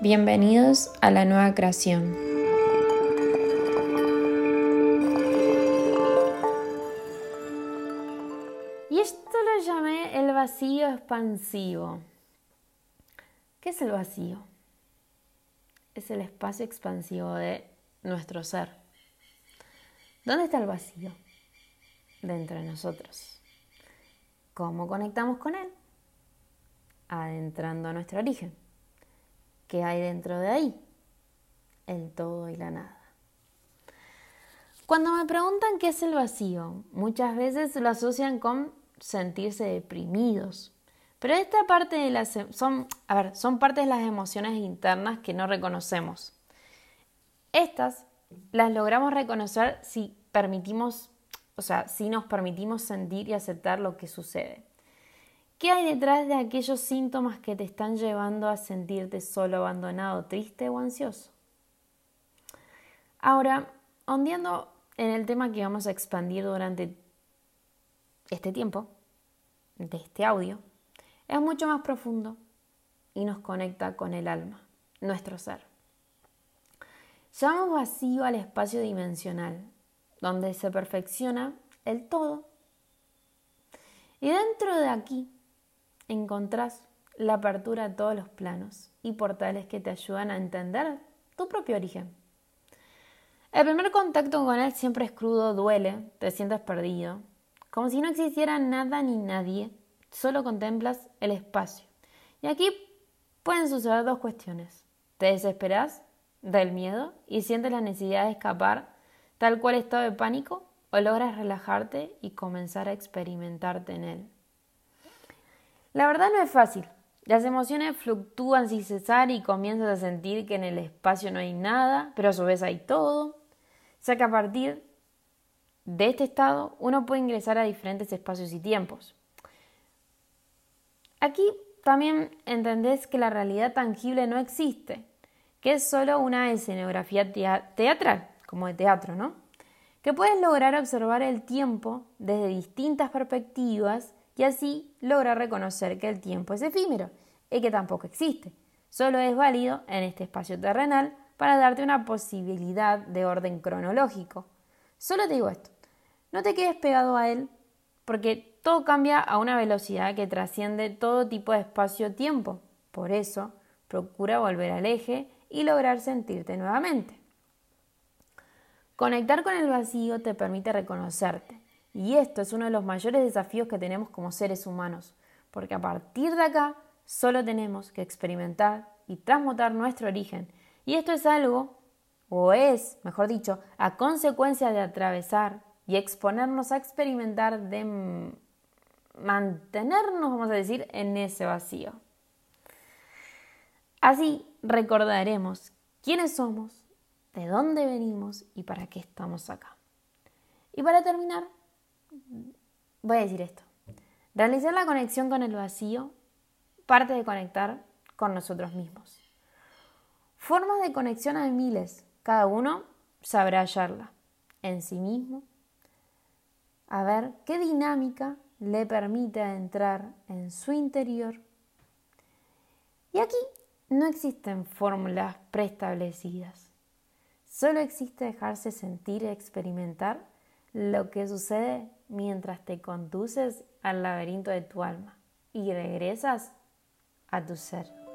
Bienvenidos a la nueva creación. Y esto lo llamé el vacío expansivo. ¿Qué es el vacío? Es el espacio expansivo de nuestro ser. ¿Dónde está el vacío? Dentro de nosotros. ¿Cómo conectamos con él? Adentrando a nuestro origen. ¿Qué hay dentro de ahí? El todo y la nada. Cuando me preguntan qué es el vacío, muchas veces lo asocian con sentirse deprimidos. Pero esta parte de las e, son, a ver, son parte de las emociones internas que no reconocemos. Estas las logramos reconocer si permitimos, o sea, si nos permitimos sentir y aceptar lo que sucede. ¿Qué hay detrás de aquellos síntomas que te están llevando a sentirte solo, abandonado, triste o ansioso? Ahora, ondeando en el tema que vamos a expandir durante este tiempo, de este audio, es mucho más profundo y nos conecta con el alma, nuestro ser. Llamamos vacío al espacio dimensional, donde se perfecciona el todo. Y dentro de aquí encontrás la apertura a todos los planos y portales que te ayudan a entender tu propio origen. El primer contacto con él siempre es crudo, duele, te sientes perdido, como si no existiera nada ni nadie, solo contemplas el espacio. Y aquí pueden suceder dos cuestiones. Te desesperas del miedo y sientes la necesidad de escapar tal cual estado de pánico o logras relajarte y comenzar a experimentarte en él. La verdad no es fácil. Las emociones fluctúan sin cesar y comienzas a sentir que en el espacio no hay nada, pero a su vez hay todo. O sea que a partir de este estado uno puede ingresar a diferentes espacios y tiempos. Aquí también entendés que la realidad tangible no existe, que es solo una escenografía teatral, como de teatro, ¿no? Que puedes lograr observar el tiempo desde distintas perspectivas y así logra reconocer que el tiempo es efímero y que tampoco existe. Solo es válido en este espacio terrenal para darte una posibilidad de orden cronológico. Solo te digo esto, no te quedes pegado a él porque todo cambia a una velocidad que trasciende todo tipo de espacio-tiempo. Por eso, procura volver al eje y lograr sentirte nuevamente. Conectar con el vacío te permite reconocerte, y esto es uno de los mayores desafíos que tenemos como seres humanos, porque a partir de acá solo tenemos que experimentar y transmutar nuestro origen. Y esto es algo, o es, mejor dicho, a consecuencia de atravesar y exponernos a experimentar, de mantenernos, vamos a decir, en ese vacío. Así recordaremos quiénes somos, de dónde venimos y para qué estamos acá. Y para terminar, voy a decir esto. Realizar la conexión con el vacío parte de conectar con nosotros mismos. Formas de conexión hay miles, cada uno sabrá hallarla en sí mismo, a ver qué dinámica le permite entrar en su interior. Y aquí no existen fórmulas preestablecidas, solo existe dejarse sentir y experimentar lo que sucede mientras te conduces al laberinto de tu alma y regresas a tu ser.